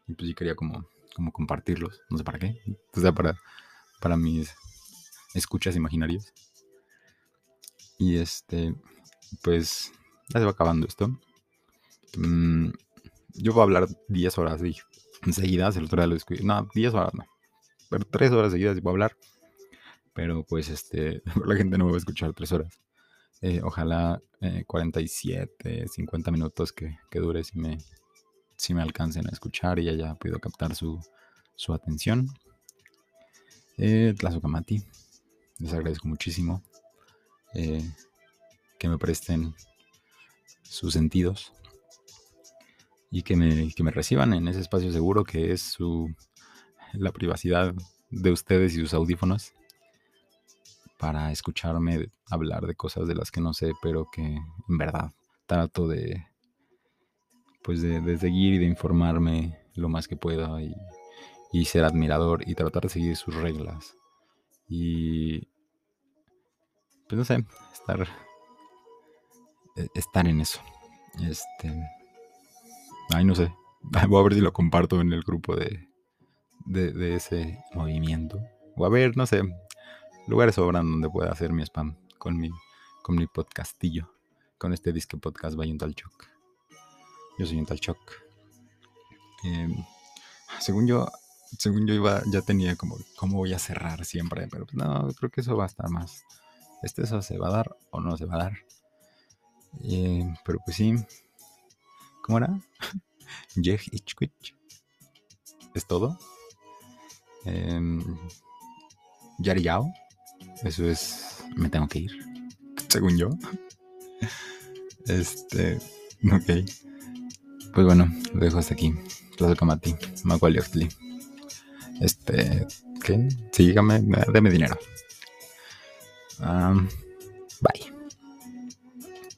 Y pues sí quería como, como compartirlos, no sé para qué, o sea, para para mis escuchas imaginarios. Y este, pues ya se va acabando esto. Mm, yo voy a hablar 10 horas seguidas, el otro día lo. No, 10 horas no. Pero 3 horas seguidas voy a hablar. Pero pues este, la gente no me va a escuchar 3 horas. Eh, ojalá 47, eh, 50 minutos que, que, dure si me, si me alcancen a escuchar y ya, ya puedo captar su, su atención. Eh, Tlazocamati, les agradezco muchísimo eh, que me presten sus sentidos y que me, que me reciban en ese espacio seguro que es su, la privacidad de ustedes y sus audífonos para escucharme hablar de cosas de las que no sé, pero que en verdad trato de pues de, de seguir y de informarme lo más que pueda y ser admirador y tratar de seguir sus reglas. Y pues no sé, estar e, estar en eso. Este ay, no sé. Voy a ver si lo comparto en el grupo de, de, ese movimiento. O a ver, no sé, lugares sobran donde pueda hacer mi spam con mi, con mi podcastillo, con este disque podcast by un tal Choc. Yo soy un tal Choc. Em, según yo, según yo iba, ya tenía como cómo voy a cerrar siempre, pero pues no, creo que eso va a estar más. Este eso se va a dar o no se va a dar. Eh, pero pues sí. ¿Cómo era? Jej Ichquich. Es todo. Eh, Yari Yao. Eso es. Me tengo que ir. Según yo. Este. Ok. Pues bueno, lo dejo hasta aquí. Plazo Kamati. Macaulay este, ¿qué? Sígame, deme dinero.